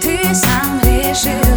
Ты сам решил.